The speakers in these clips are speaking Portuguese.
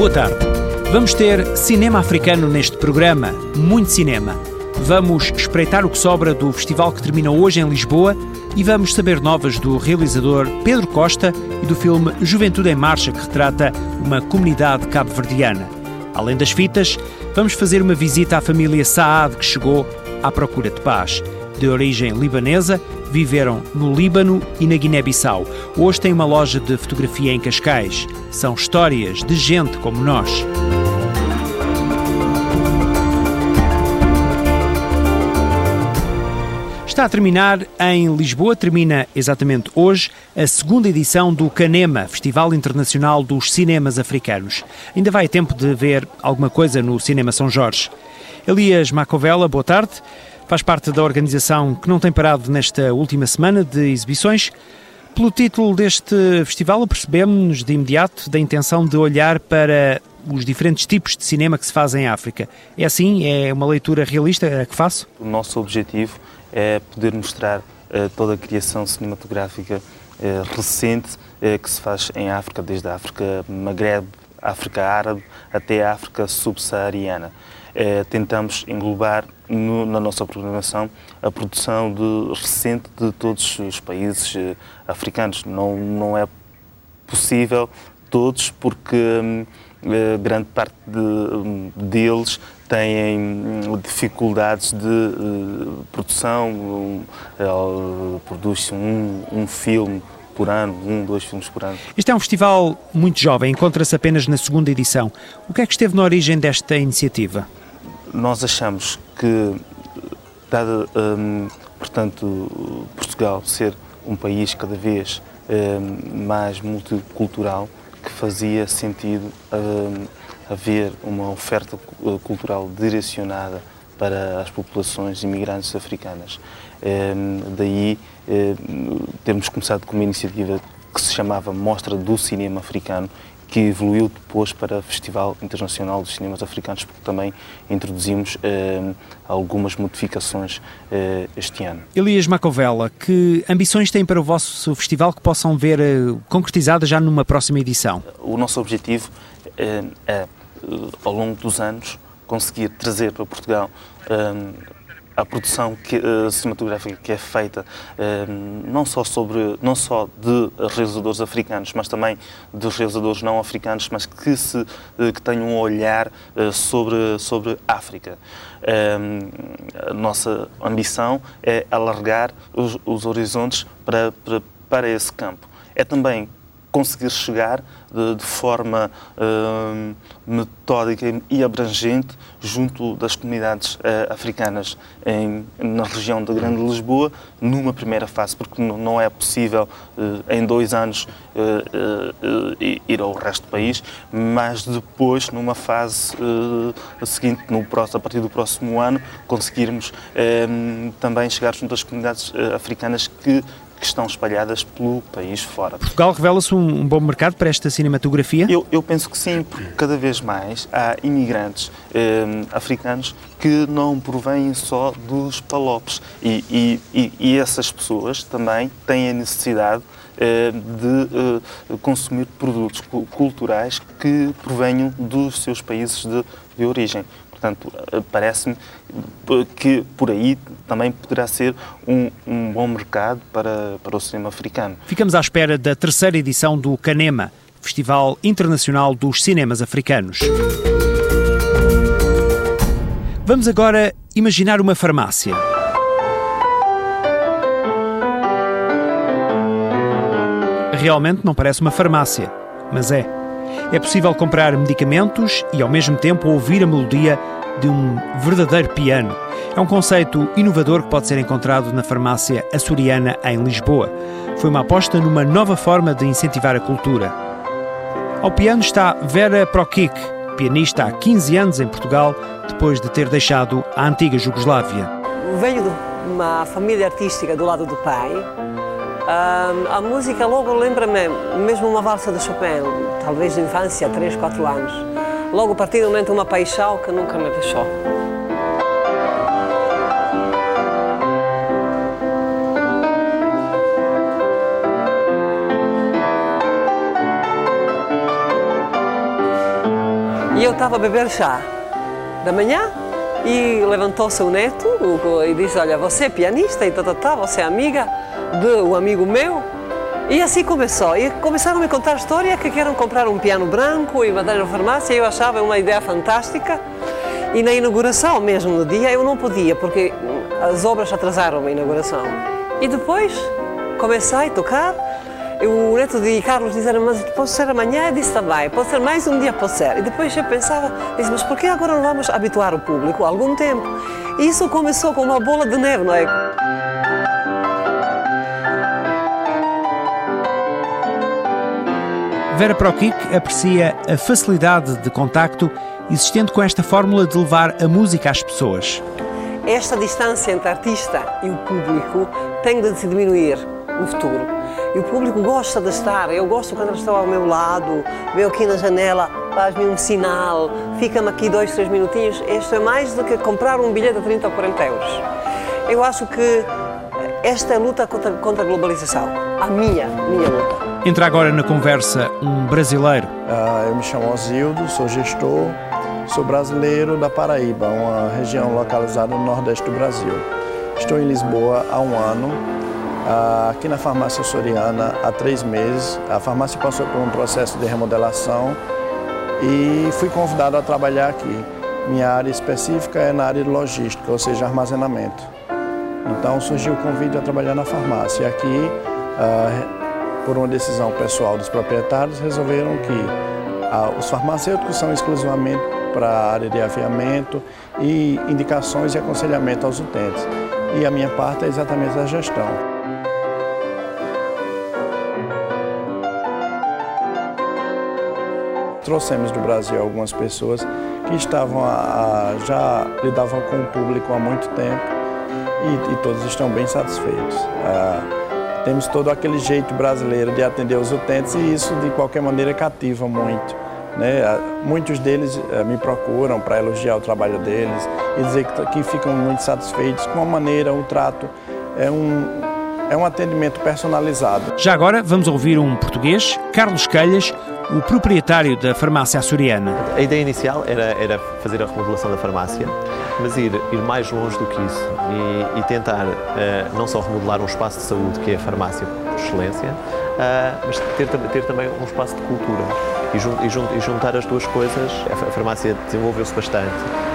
Boa tarde. Vamos ter cinema africano neste programa, muito cinema. Vamos espreitar o que sobra do festival que termina hoje em Lisboa e vamos saber novas do realizador Pedro Costa e do filme Juventude em Marcha, que retrata uma comunidade cabo-verdiana. Além das fitas, vamos fazer uma visita à família Saad, que chegou à procura de paz. De origem libanesa, viveram no Líbano e na Guiné-Bissau. Hoje tem uma loja de fotografia em Cascais. São histórias de gente como nós. Está a terminar em Lisboa, termina exatamente hoje a segunda edição do Canema, Festival Internacional dos Cinemas Africanos. Ainda vai tempo de ver alguma coisa no Cinema São Jorge. Elias Macovela, boa tarde. Faz parte da organização que não tem parado nesta última semana de exibições. Pelo título deste festival, percebemos de imediato da intenção de olhar para os diferentes tipos de cinema que se fazem em África. É assim? É uma leitura realista que faço? O nosso objetivo é poder mostrar uh, toda a criação cinematográfica uh, recente uh, que se faz em África, desde a África Maghreb, África Árabe até a África Subsaariana. tentamos englobar no, na nossa programação a produção de, recente de todos os países eh, africanos. Não, não é possível todos, porque hum, eh, grande parte de, hum, deles têm hum, dificuldades de uh, produção, uh, produz-se um, um filme por ano, um, dois filmes por ano. Este é um festival muito jovem, encontra-se apenas na segunda edição. O que é que esteve na origem desta iniciativa? Nós achamos que, dada, um, portanto, Portugal ser um país cada vez um, mais multicultural, que fazia sentido um, haver uma oferta cultural direcionada para as populações imigrantes africanas. Um, daí um, termos começado com uma iniciativa que se chamava Mostra do Cinema Africano que evoluiu depois para o Festival Internacional dos Cinemas Africanos, porque também introduzimos eh, algumas modificações eh, este ano. Elias Macovella, que ambições tem para o vosso festival que possam ver eh, concretizadas já numa próxima edição? O nosso objetivo eh, é, eh, ao longo dos anos, conseguir trazer para Portugal eh, a produção que, uh, cinematográfica que é feita uh, não só sobre não só de realizadores africanos, mas também de realizadores não africanos, mas que se uh, que tenham um olhar sobre sobre África. a nossa ambição é alargar os, os horizontes para, para para esse campo. É também conseguir chegar de, de forma uh, metódica e abrangente junto das comunidades uh, africanas em, na região da Grande Lisboa, numa primeira fase, porque não é possível uh, em dois anos ir ao resto do país, mas depois, numa fase seguinte, no próximo, a partir do próximo ano, conseguirmos também chegar junto às comunidades africanas que que estão espalhadas pelo país fora. Portugal revela-se um, bom mercado para esta cinematografia? Eu, eu, penso que sim, porque cada vez mais há imigrantes eh, africanos que não provêm só dos palopes e, e, e, e essas pessoas também têm a necessidade eh, de eh, consumir produtos culturais que provenham dos seus países de, de origem. Portanto, eh, parece-me que por aí também poderá ser um, um, bom mercado para, para o cinema africano. Ficamos à espera da terceira edição do Canema, Festival Internacional dos Cinemas Africanos. Vamos agora imaginar uma farmácia. Realmente não parece uma farmácia, mas é. É possível comprar medicamentos e, ao mesmo tempo, ouvir a melodia de um verdadeiro piano. É um conceito inovador que pode ser encontrado na farmácia açoriana em Lisboa. Foi uma aposta numa nova forma de incentivar a cultura. Ao piano está Vera Prokic, pianista há 15 anos em Portugal, depois de ter deixado a antiga Jugoslávia. Venho uma família artística do lado do pai. A música logo lembra-me mesmo uma valsa de Chopin, talvez de infância, 3, 4 anos. Logo, a partir do momento, uma paixão que nunca me deixou. Eu estava a beber chá da manhã e levantou-se o neto e disse: Olha, você é pianista e tá, tá, tá, você é amiga de um amigo meu. E assim começou. E começaram a me contar história que queriam comprar um piano branco e mandar na farmácia. Eu achava uma ideia fantástica. E na inauguração, mesmo no dia, eu não podia, porque as obras atrasaram a inauguração. E depois comecei a tocar o neto de Carlos disseram, mas pode ser amanhã? Eu disse também, pode ser mais um dia, pode ser. E depois eu pensava, disse, mas por que agora não vamos habituar o público algum tempo? E isso começou com uma bola de neve, não é? Vera Prokic aprecia a facilidade de contacto existente com esta fórmula de levar a música às pessoas. Esta distância entre artista e o público tem de se diminuir no futuro e o público gosta de estar. Eu gosto quando eles estão ao meu lado, veio aqui na janela, faz-me um sinal, fica-me aqui dois, três minutinhos. Isto é mais do que comprar um bilhete de 30 ou 40 euros. Eu acho que esta é a luta contra, contra a globalização. A minha, minha luta. Entra agora na conversa um brasileiro. Uh, eu me chamo Osildo, sou gestor, sou brasileiro da Paraíba, uma região localizada no nordeste do Brasil. Estou em Lisboa há um ano aqui na farmácia Soriana há três meses. A farmácia passou por um processo de remodelação e fui convidado a trabalhar aqui. Minha área específica é na área de logística, ou seja, armazenamento. Então surgiu o convite a trabalhar na farmácia. E aqui, por uma decisão pessoal dos proprietários, resolveram que os farmacêuticos são exclusivamente para a área de aviamento e indicações e aconselhamento aos utentes. E a minha parte é exatamente a gestão. Trouxemos do Brasil algumas pessoas que estavam a, a, já lidavam com o público há muito tempo e, e todos estão bem satisfeitos. Ah, temos todo aquele jeito brasileiro de atender os utentes e isso de qualquer maneira cativa muito. Né? Ah, muitos deles ah, me procuram para elogiar o trabalho deles e dizer que, que ficam muito satisfeitos com a maneira, o trato. É um, é um atendimento personalizado. Já agora vamos ouvir um português, Carlos Calhas, o proprietário da farmácia açoriana. A ideia inicial era, era fazer a remodelação da farmácia, mas ir, ir mais longe do que isso e, e tentar uh, não só remodelar um espaço de saúde, que é a farmácia por excelência, uh, mas ter, ter também um espaço de cultura e, jun, e, jun, e juntar as duas coisas. A farmácia desenvolveu-se bastante,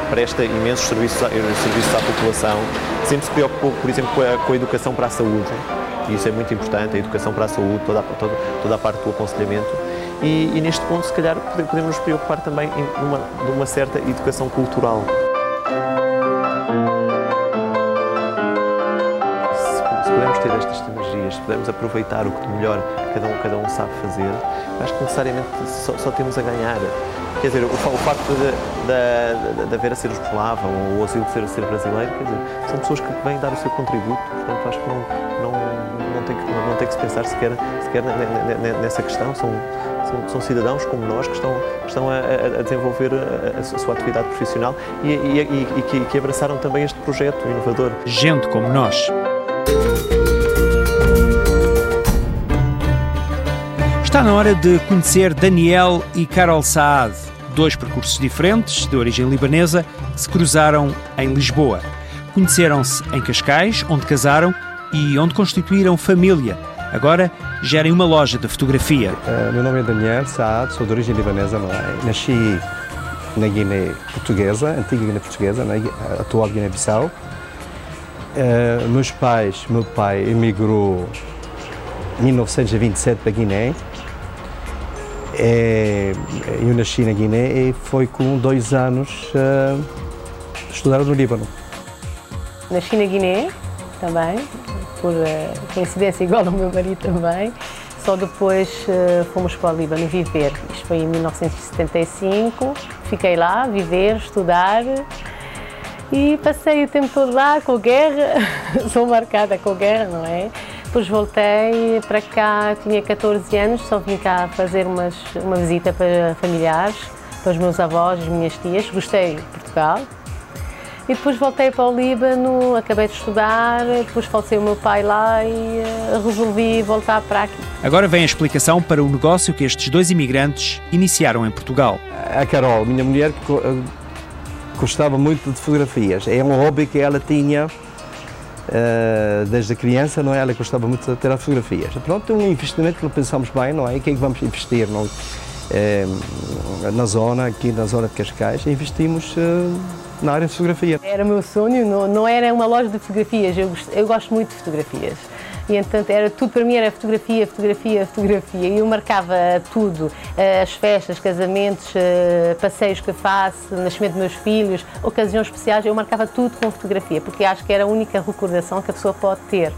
presta imensos serviços, serviços à população, sempre se preocupou, por exemplo, com a, com a educação para a saúde. E isso é muito importante, a educação para a saúde, toda toda, toda a parte do aconselhamento e, e, neste ponto, se calhar, podemos nos preocupar também em de uma certa educação cultural. Se, pudermos ter estas sinergias, se pudermos aproveitar o que de melhor cada um, cada um sabe fazer, acho que necessariamente só, só temos a ganhar. Quer dizer, o, o facto da, da, Vera ser escolava ou o Asilo ser, ser brasileiro, quer dizer, são pessoas que vêm dar o seu contributo, portanto acho que não, não, tem, que, não tem que se pensar sequer, sequer nessa questão. São, são, são cidadãos como nós que estão, que estão a, a desenvolver a, a, sua atividade profissional e, e, e que, que abraçaram também este projeto inovador. Gente como nós. Está na hora de conhecer Daniel e Carol Saad, dois percursos diferentes, de origem libanesa, que se cruzaram em Lisboa. Conheceram-se em Cascais, onde casaram e onde constituíram família Agora gerem uma loja de fotografia. Uh, meu nome é Daniel Saad, sou de origem libanesa. É? Nasci na Guiné Portuguesa, antiga Guiné Portuguesa, na atual Guiné-Bissau. Uh, meus pais, meu pai emigrou em 1927 para Guiné. É, eu nasci na Guiné e foi com dois anos uh, estudar no Líbano. Nasci na Guiné também, por uh, coincidência igual ao meu marido também. Só depois uh, fomos para o Líbano viver. Isto foi em 1975. Fiquei lá, viver, estudar. E passei o tempo todo lá com a guerra, sou marcada com a guerra, não é? Depois voltei para cá, tinha 14 anos, só vim cá fazer umas, uma visita para familiares, para os meus avós, as minhas tias. Gostei de Portugal, e depois voltei para o Líbano, acabei de estudar, depois faleceu o meu pai lá e uh, resolvi voltar para aqui. Agora vem a explicação para o negócio que estes dois imigrantes iniciaram em Portugal. A Carol, minha mulher, eh, gostava muito de fotografias. É um hobby que ela tinha uh, desde criança, não é? Ela gostava muito de tirar fotografias. Pronto, é um investimento que pensamos bem, não é? O que é que vamos investir? Não? na zona, aqui na zona de Cascais, investimos na área de fotografia. Era o meu sonho, não, não era uma loja de fotografias, eu, eu gosto muito de fotografias. E entanto, era tudo para mim era fotografia, fotografia, fotografia. E eu marcava tudo, eh, as festas, casamentos, eh, passeios que faço, nascimento dos meus filhos, ocasiões especiais, eu marcava tudo com fotografia, porque acho que era a única recordação que a pessoa pode ter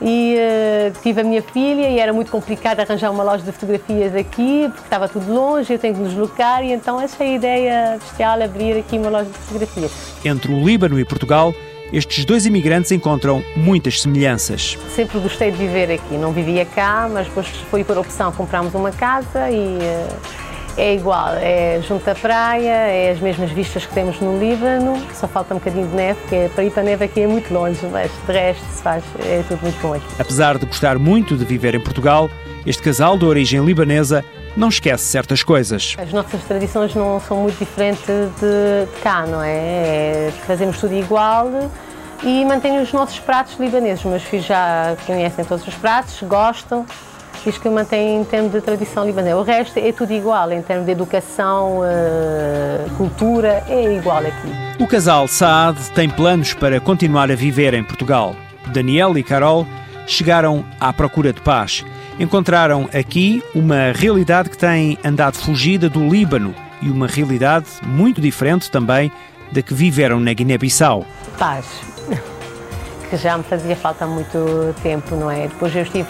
e uh, tive a minha filha e era muito complicado arranjar uma loja de fotografias aqui porque estava tudo longe, eu tenho que deslocar e então achei a ideia bestial abrir aqui uma loja de fotografias. Entre o Líbano e Portugal, estes dois imigrantes encontram muitas semelhanças. Sempre gostei de viver aqui, não vivia cá, mas depois foi por opção comprámos uma casa e uh, é igual, é junto à praia, é as mesmas vistas que temos no Líbano, só falta um bocadinho de neve, que é, para ir para a neve aqui é muito longe, mas de resto se faz, é tudo muito bom aqui. Apesar de gostar muito de viver em Portugal, este casal de origem libanesa não esquece certas coisas. As nossas tradições não são muito diferentes de, de cá, não é? é? Fazemos tudo igual e mantenho os nossos pratos libaneses. Os meus filhos já conhecem todos os pratos, gostam diz que mantém em termos de tradição libanesa. O resto é tudo igual, em termos de educação, uh, cultura, é igual aqui. O casal Saad tem planos para continuar a viver em Portugal. Daniel e Carol chegaram à procura de paz. Encontraram aqui uma realidade que tem andado fugida do Líbano e uma realidade muito diferente também da que viveram na Guiné-Bissau. Paz que já me fazia falta muito tempo, não é? Depois eu estive,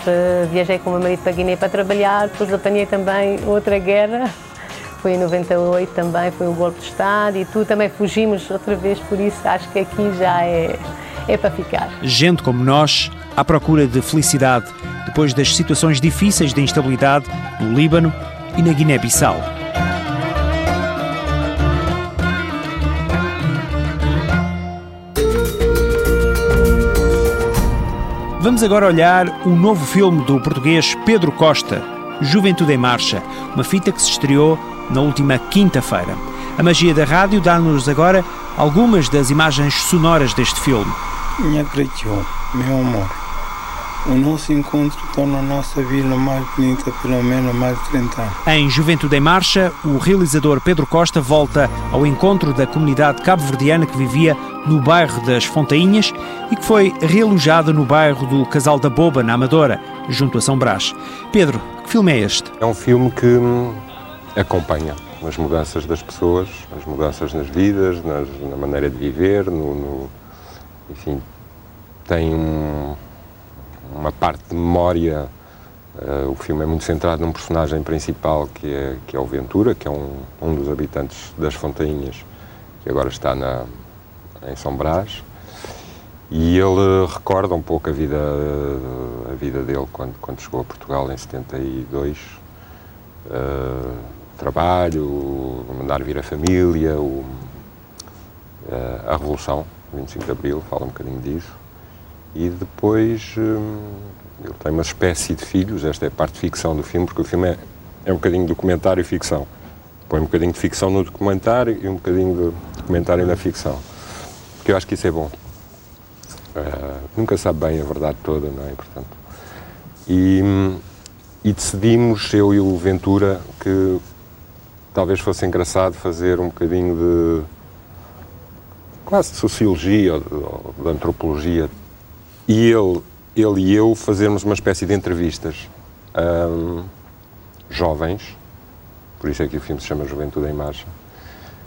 viajei com o meu marido para Guiné para trabalhar, depois apanhei também outra guerra, foi em 98 também, foi o golpe de Estado e tu também fugimos outra vez, por isso acho que aqui já é, é para ficar. Gente como nós, à procura de felicidade, depois das situações difíceis de instabilidade no Líbano e na Guiné-Bissau. Vamos agora olhar o novo filme do português Pedro Costa, Juventude em Marcha, uma fita que se estreou na última quinta-feira. A magia da rádio dá-nos agora algumas das imagens sonoras deste filme. Minha gratidão, meu amor. O nosso encontro torna a nossa vida mais bonita pelo menos mais de 30 anos. Em Juventude em Marcha, o realizador Pedro Costa volta ao encontro da comunidade cabo-verdiana que vivia no bairro das Fontainhas e que foi realojada no bairro do Casal da Boba, na Amadora, junto a São Brás. Pedro, que filme é este? É um filme que hum, acompanha as mudanças das pessoas, as mudanças nas vidas, nas, na maneira de viver, no, no enfim, tem um, uma parte de memória. Uh, o filme é muito centrado num personagem principal que é, que é o Ventura, que é um, um dos habitantes das Fontainhas, que agora está na, em São Brás. E ele recorda um pouco a vida, a vida dele quando, quando chegou a Portugal em 72. Uh, trabalho, mandar vir a família, o, uh, a Revolução, 25 de Abril, fala um bocadinho disso. E depois um, ele tem uma espécie de filhos, esta é a parte de ficção do filme, porque o filme é, é um bocadinho documentário e ficção. Põe um bocadinho de ficção no documentário e um bocadinho de documentário na ficção. Porque eu acho que isso é bom. Uh, nunca sabe bem a verdade toda, não é? Portanto, e, e decidimos, eu e o Ventura, que talvez fosse engraçado fazer um bocadinho de quase de sociologia ou de, ou de antropologia e ele, ele e eu fazermos uma espécie de entrevistas um, jovens, por isso é que o filme se chama Juventude em Marcha,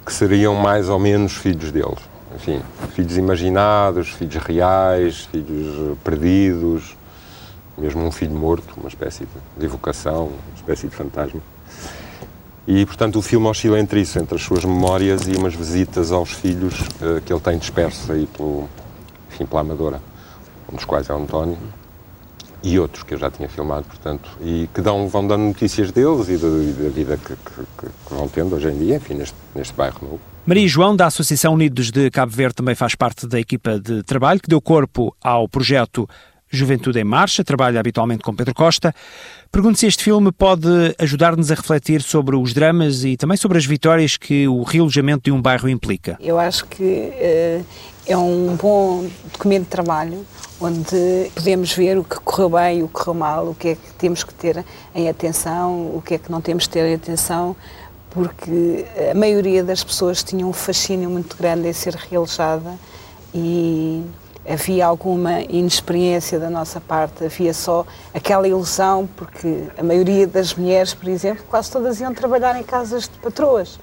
que seriam mais ou menos filhos deles enfim, filhos imaginados, filhos reais, filhos perdidos, mesmo um filho morto, uma espécie de evocação, uma espécie de fantasma. E, portanto, o filme oscila entre isso, entre as suas memórias e umas visitas aos filhos uh, que ele tem dispersos aí pelo, enfim, pela Amadora, um dos quais é o António, e outros que eu já tinha filmado, portanto, e que dão, vão dando notícias deles e da, e da vida que, que, que, vão tendo hoje em dia, enfim, neste, neste bairro novo. Maria João, da Associação Unidos de Cabo Verde, também faz parte da equipa de trabalho que deu corpo ao projeto Juventude em Marcha, trabalha habitualmente com Pedro Costa. Pergunto se este filme pode ajudar-nos a refletir sobre os dramas e também sobre as vitórias que o realojamento de um bairro implica. Eu acho que uh, é um bom documento de trabalho onde podemos ver o que correu bem, o que correu mal, o que é que temos que ter em atenção, o que é que não temos que ter em atenção, porque a maioria das pessoas tinha um fascínio muito grande em ser realojada e havia alguma inexperiência da nossa parte, havia só aquela ilusão, porque a maioria das mulheres, por exemplo, quase todas iam trabalhar em casas de patroas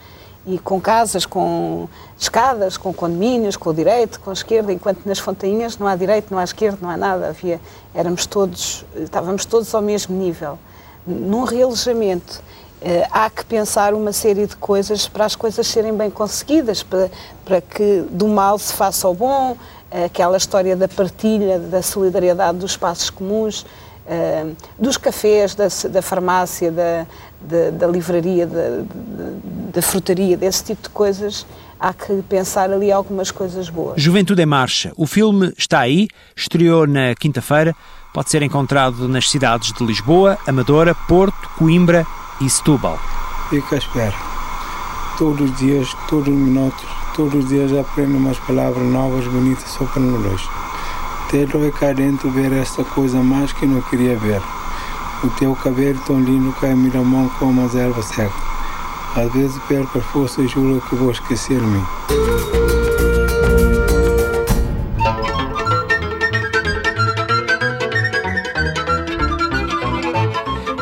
e com casas, com escadas, com condomínios, com o direito, com a esquerda, enquanto nas fontainhas não há direito, não há esquerda, não há nada, havia, éramos todos, estávamos todos ao mesmo nível. Num realojamento eh, há que pensar uma série de coisas para as coisas serem bem conseguidas, para, para que do mal se faça o bom, aquela história da partilha, da solidariedade dos espaços comuns, uh, dos cafés, da, da farmácia, da, da, da livraria, da, da, frutaria, desse tipo de coisas, há que pensar ali algumas coisas boas. Juventude em Marcha. O filme está aí, estreou na quinta-feira, pode ser encontrado nas cidades de Lisboa, Amadora, Porto, Coimbra e Setúbal. Fica à espera. Todos os dias, todos os minutos, todos os dias aprendo umas palavras novas, bonitas só para nós. Dói cá dentro ver essa coisa mais que não queria ver. O teu cabelo tão lindo cai a mão como as ervas secas. Às vezes perco as forças e juro que vou esquecer-me.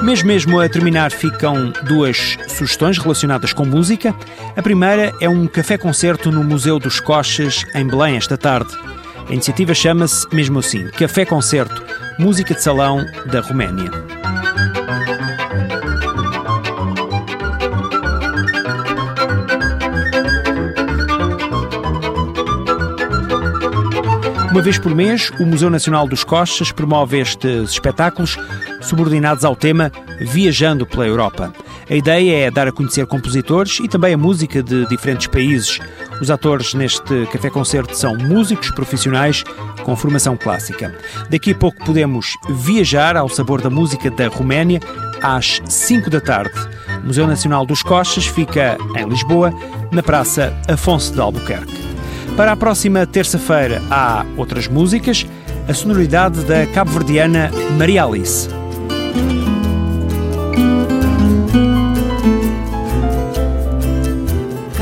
Mas mesmo a terminar ficam duas sugestões relacionadas com música. A primeira é um café-concerto no Museu dos Coches, em Belém, esta tarde. A iniciativa chama-se, mesmo assim, Café-Concerto, música de salão da Roménia. Uma vez por mês, o Museu Nacional dos Coches promove estes espetáculos subordinados ao tema Viajando pela Europa. A ideia é dar a conhecer compositores e também a música de diferentes países. Os atores neste café-concerto são músicos profissionais com formação clássica. Daqui a pouco podemos viajar ao sabor da música da Roménia às 5 da tarde. O Museu Nacional dos Coches fica em Lisboa, na Praça Afonso de Albuquerque. Para a próxima terça-feira há outras músicas, a sonoridade da cabo-verdiana Maria Alice.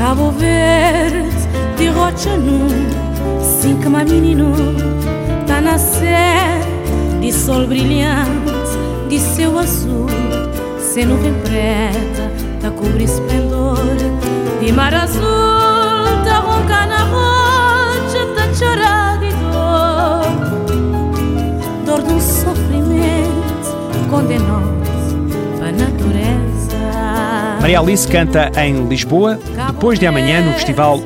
Cabo Verde, de rocha nu, cinco menino, tá nascer de sol brilhante, de céu azul, sem nuvem preta, tá cobrir esplendor, de mar azul, Maria Alice canta em Lisboa, depois de amanhã no Festival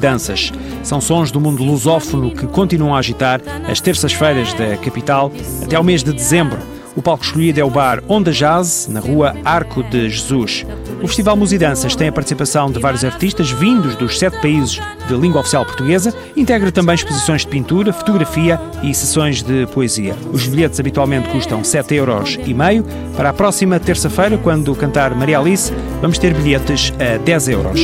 Danças. São sons do mundo lusófono que continuam a agitar as terças-feiras da capital até ao mês de dezembro. O palco escolhido é o bar Onda Jazz, na rua Arco de Jesus. O Festival Danças tem a participação de vários artistas vindos dos sete países de língua oficial portuguesa, integra também exposições de pintura, fotografia e sessões de poesia. Os bilhetes habitualmente custam 7,5 euros. Para a próxima terça-feira, quando cantar Maria Alice, vamos ter bilhetes a 10 euros.